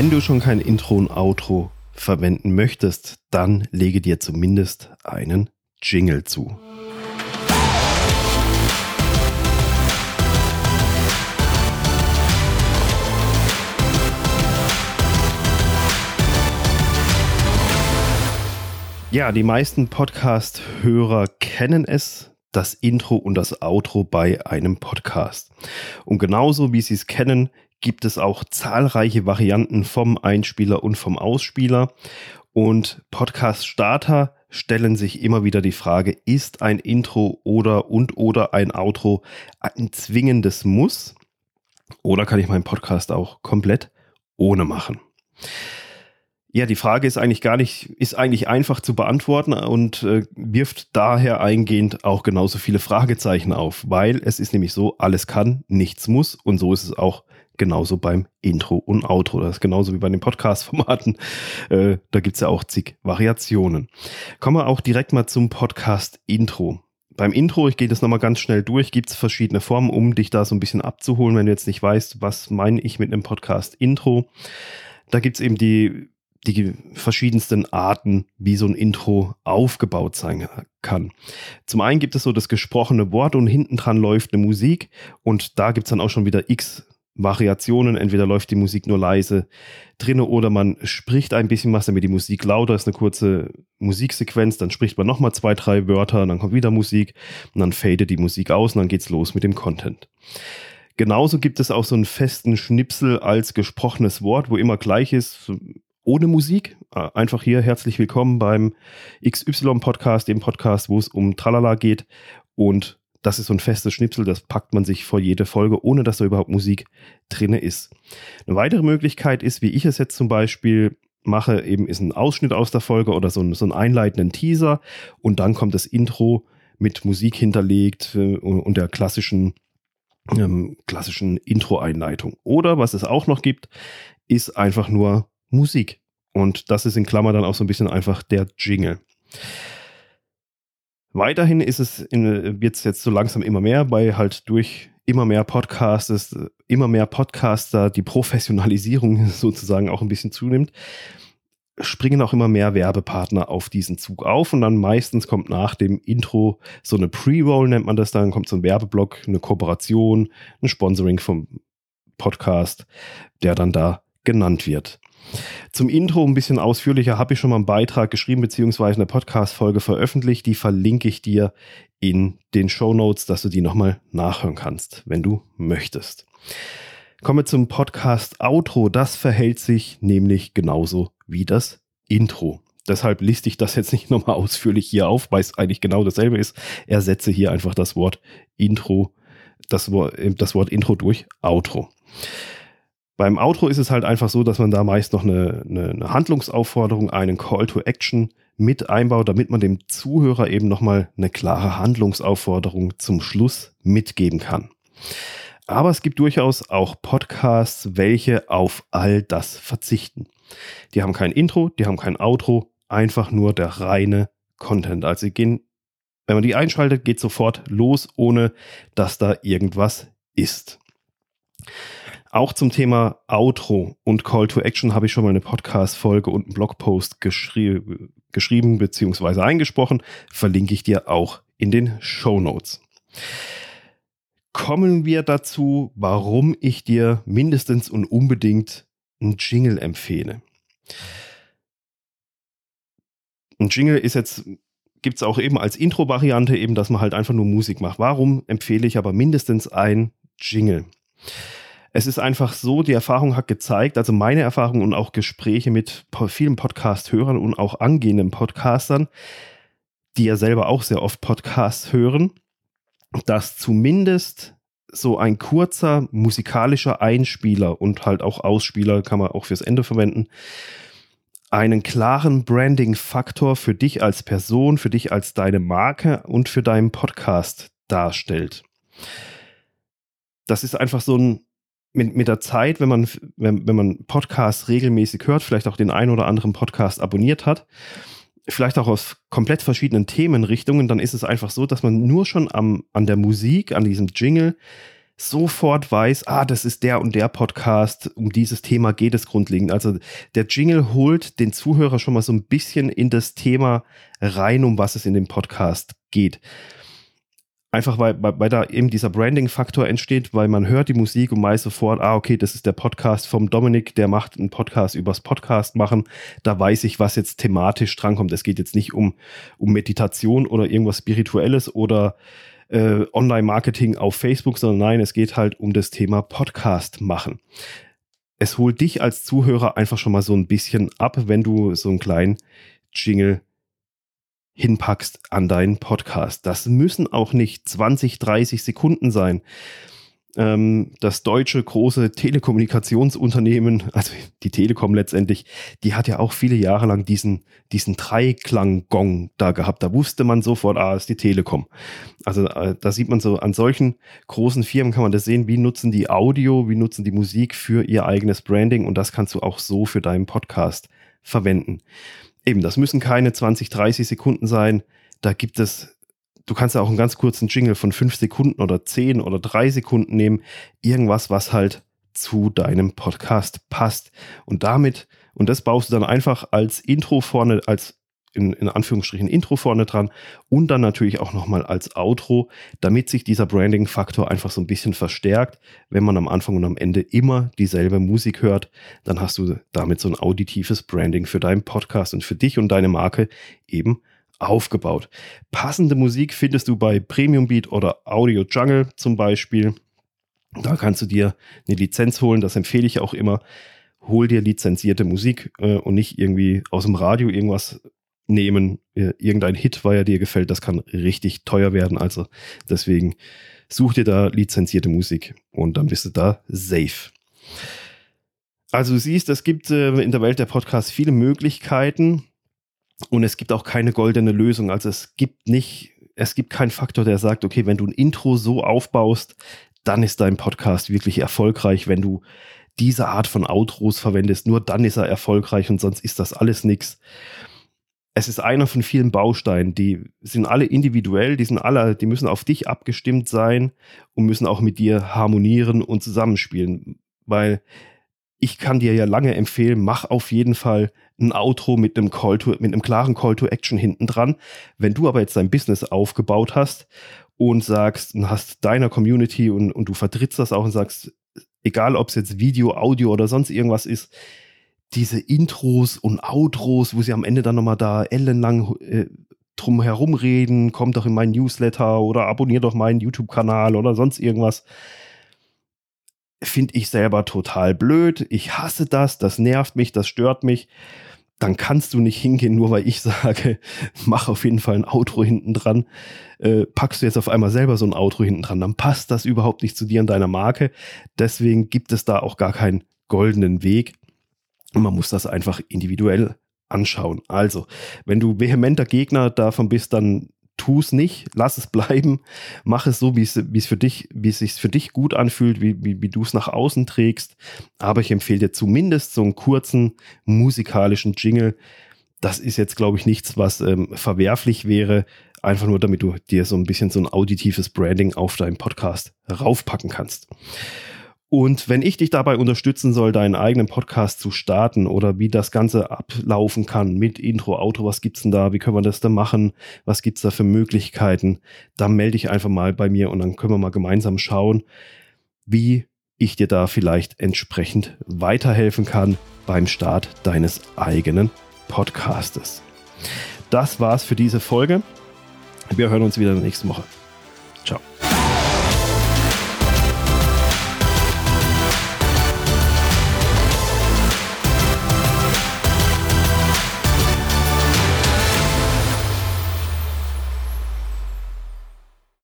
Wenn du schon kein Intro und Outro verwenden möchtest, dann lege dir zumindest einen Jingle zu. Ja, die meisten Podcast-Hörer kennen es, das Intro und das Outro bei einem Podcast. Und genauso wie sie es kennen, gibt es auch zahlreiche Varianten vom Einspieler und vom Ausspieler. Und Podcast-Starter stellen sich immer wieder die Frage, ist ein Intro oder und oder ein Outro ein zwingendes Muss? Oder kann ich meinen Podcast auch komplett ohne machen? Ja, die Frage ist eigentlich gar nicht, ist eigentlich einfach zu beantworten und äh, wirft daher eingehend auch genauso viele Fragezeichen auf, weil es ist nämlich so, alles kann, nichts muss und so ist es auch genauso beim Intro und Outro. Das ist genauso wie bei den Podcast-Formaten. Äh, da gibt es ja auch zig Variationen. Kommen wir auch direkt mal zum Podcast-Intro. Beim Intro, ich gehe das nochmal ganz schnell durch, gibt es verschiedene Formen, um dich da so ein bisschen abzuholen, wenn du jetzt nicht weißt, was meine ich mit einem Podcast-Intro. Da gibt es eben die die verschiedensten Arten, wie so ein Intro aufgebaut sein kann. Zum einen gibt es so das gesprochene Wort und hinten dran läuft eine Musik und da gibt es dann auch schon wieder x Variationen. Entweder läuft die Musik nur leise drinne oder man spricht ein bisschen was, damit die Musik lauter ist, eine kurze Musiksequenz, dann spricht man nochmal zwei, drei Wörter, dann kommt wieder Musik und dann fadet die Musik aus und dann geht's los mit dem Content. Genauso gibt es auch so einen festen Schnipsel als gesprochenes Wort, wo immer gleich ist, ohne Musik. Einfach hier herzlich willkommen beim XY-Podcast, dem Podcast, wo es um Tralala geht. Und das ist so ein festes Schnipsel, das packt man sich vor jede Folge, ohne dass da überhaupt Musik drin ist. Eine weitere Möglichkeit ist, wie ich es jetzt zum Beispiel mache, eben ist ein Ausschnitt aus der Folge oder so, ein, so einen einleitenden Teaser und dann kommt das Intro mit Musik hinterlegt äh, und der klassischen ähm, klassischen Intro-Einleitung. Oder was es auch noch gibt, ist einfach nur Musik. Und das ist in Klammer dann auch so ein bisschen einfach der Jingle. Weiterhin ist es wird es jetzt so langsam immer mehr, weil halt durch immer mehr Podcasts, immer mehr Podcaster die Professionalisierung sozusagen auch ein bisschen zunimmt, springen auch immer mehr Werbepartner auf diesen Zug auf und dann meistens kommt nach dem Intro so eine Pre-Roll, nennt man das dann, kommt so ein Werbeblock, eine Kooperation, ein Sponsoring vom Podcast, der dann da genannt wird. Zum Intro ein bisschen ausführlicher habe ich schon mal einen Beitrag geschrieben, beziehungsweise eine Podcast-Folge veröffentlicht. Die verlinke ich dir in den Show Notes, dass du die nochmal nachhören kannst, wenn du möchtest. Kommen wir zum Podcast-Outro. Das verhält sich nämlich genauso wie das Intro. Deshalb liste ich das jetzt nicht nochmal ausführlich hier auf, weil es eigentlich genau dasselbe ist. Ersetze hier einfach das Wort Intro, das Wort, das Wort Intro durch Outro. Beim Outro ist es halt einfach so, dass man da meist noch eine, eine, eine Handlungsaufforderung, einen Call to Action mit einbaut, damit man dem Zuhörer eben nochmal eine klare Handlungsaufforderung zum Schluss mitgeben kann. Aber es gibt durchaus auch Podcasts, welche auf all das verzichten. Die haben kein Intro, die haben kein Outro, einfach nur der reine Content. Also sie gehen, wenn man die einschaltet, geht sofort los, ohne dass da irgendwas ist. Auch zum Thema Outro und Call to Action habe ich schon mal eine Podcast-Folge und einen Blogpost geschrie geschrieben bzw. eingesprochen. Verlinke ich dir auch in den Show Notes. Kommen wir dazu, warum ich dir mindestens und unbedingt einen Jingle empfehle. Ein Jingle ist jetzt gibt es auch eben als Intro-Variante eben, dass man halt einfach nur Musik macht. Warum empfehle ich aber mindestens ein Jingle? Es ist einfach so, die Erfahrung hat gezeigt, also meine Erfahrung und auch Gespräche mit vielen Podcast-Hörern und auch angehenden Podcastern, die ja selber auch sehr oft Podcasts hören, dass zumindest so ein kurzer musikalischer Einspieler und halt auch Ausspieler kann man auch fürs Ende verwenden, einen klaren Branding-Faktor für dich als Person, für dich als deine Marke und für deinen Podcast darstellt. Das ist einfach so ein mit, mit der Zeit, wenn man, wenn, wenn man Podcasts regelmäßig hört, vielleicht auch den einen oder anderen Podcast abonniert hat, vielleicht auch aus komplett verschiedenen Themenrichtungen, dann ist es einfach so, dass man nur schon am, an der Musik, an diesem Jingle, sofort weiß, ah, das ist der und der Podcast, um dieses Thema geht es grundlegend. Also der Jingle holt den Zuhörer schon mal so ein bisschen in das Thema rein, um was es in dem Podcast geht. Einfach weil, weil, weil da eben dieser Branding-Faktor entsteht, weil man hört die Musik und weiß sofort, ah, okay, das ist der Podcast vom Dominik, der macht einen Podcast übers Podcast machen. Da weiß ich, was jetzt thematisch drankommt. Es geht jetzt nicht um, um Meditation oder irgendwas Spirituelles oder äh, Online-Marketing auf Facebook, sondern nein, es geht halt um das Thema Podcast machen. Es holt dich als Zuhörer einfach schon mal so ein bisschen ab, wenn du so einen kleinen Jingle hinpackst an deinen Podcast. Das müssen auch nicht 20, 30 Sekunden sein. Ähm, das deutsche große Telekommunikationsunternehmen, also die Telekom letztendlich, die hat ja auch viele Jahre lang diesen, diesen Dreiklang-Gong da gehabt. Da wusste man sofort, ah, ist die Telekom. Also äh, da sieht man so, an solchen großen Firmen kann man das sehen, wie nutzen die Audio, wie nutzen die Musik für ihr eigenes Branding und das kannst du auch so für deinen Podcast verwenden eben, das müssen keine 20, 30 Sekunden sein. Da gibt es, du kannst ja auch einen ganz kurzen Jingle von 5 Sekunden oder 10 oder 3 Sekunden nehmen. Irgendwas, was halt zu deinem Podcast passt. Und damit, und das baust du dann einfach als Intro vorne, als in, in Anführungsstrichen Intro vorne dran und dann natürlich auch nochmal als Outro, damit sich dieser Branding-Faktor einfach so ein bisschen verstärkt. Wenn man am Anfang und am Ende immer dieselbe Musik hört, dann hast du damit so ein auditives Branding für deinen Podcast und für dich und deine Marke eben aufgebaut. Passende Musik findest du bei Premium Beat oder Audio Jungle zum Beispiel. Da kannst du dir eine Lizenz holen, das empfehle ich auch immer hol dir lizenzierte Musik äh, und nicht irgendwie aus dem Radio irgendwas nehmen. Irgendein Hit, weil er dir gefällt, das kann richtig teuer werden. Also deswegen such dir da lizenzierte Musik und dann bist du da safe. Also du siehst, es gibt äh, in der Welt der Podcasts viele Möglichkeiten und es gibt auch keine goldene Lösung. Also es gibt nicht, es gibt keinen Faktor, der sagt, okay, wenn du ein Intro so aufbaust, dann ist dein Podcast wirklich erfolgreich. Wenn du diese Art von Outros verwendest, nur dann ist er erfolgreich und sonst ist das alles nichts es ist einer von vielen Bausteinen, die sind alle individuell, die sind alle, die müssen auf dich abgestimmt sein und müssen auch mit dir harmonieren und zusammenspielen. Weil ich kann dir ja lange empfehlen, mach auf jeden Fall ein Outro mit einem Call to, mit einem klaren Call to Action hinten dran. Wenn du aber jetzt dein Business aufgebaut hast und sagst, und hast deiner Community und, und du vertrittst das auch und sagst, egal ob es jetzt Video, Audio oder sonst irgendwas ist, diese Intros und Outros, wo sie am Ende dann nochmal da ellenlang äh, drum herum reden, kommt doch in meinen Newsletter oder abonniert doch meinen YouTube-Kanal oder sonst irgendwas. Finde ich selber total blöd. Ich hasse das, das nervt mich, das stört mich. Dann kannst du nicht hingehen, nur weil ich sage, mach auf jeden Fall ein Outro hinten dran. Äh, packst du jetzt auf einmal selber so ein Outro hinten dran, dann passt das überhaupt nicht zu dir und deiner Marke. Deswegen gibt es da auch gar keinen goldenen Weg und man muss das einfach individuell anschauen. Also, wenn du vehementer Gegner davon bist, dann tu es nicht, lass es bleiben, mach es so, wie es, für dich, wie sich für dich gut anfühlt, wie, wie, wie du es nach außen trägst. Aber ich empfehle dir zumindest so einen kurzen musikalischen Jingle. Das ist jetzt, glaube ich, nichts, was ähm, verwerflich wäre. Einfach nur, damit du dir so ein bisschen so ein auditives Branding auf deinen Podcast raufpacken kannst. Und wenn ich dich dabei unterstützen soll, deinen eigenen Podcast zu starten oder wie das Ganze ablaufen kann mit Intro, Auto, was gibt's denn da? Wie können wir das da machen? Was gibt's da für Möglichkeiten? Dann melde dich einfach mal bei mir und dann können wir mal gemeinsam schauen, wie ich dir da vielleicht entsprechend weiterhelfen kann beim Start deines eigenen Podcastes. Das war's für diese Folge. Wir hören uns wieder nächste Woche.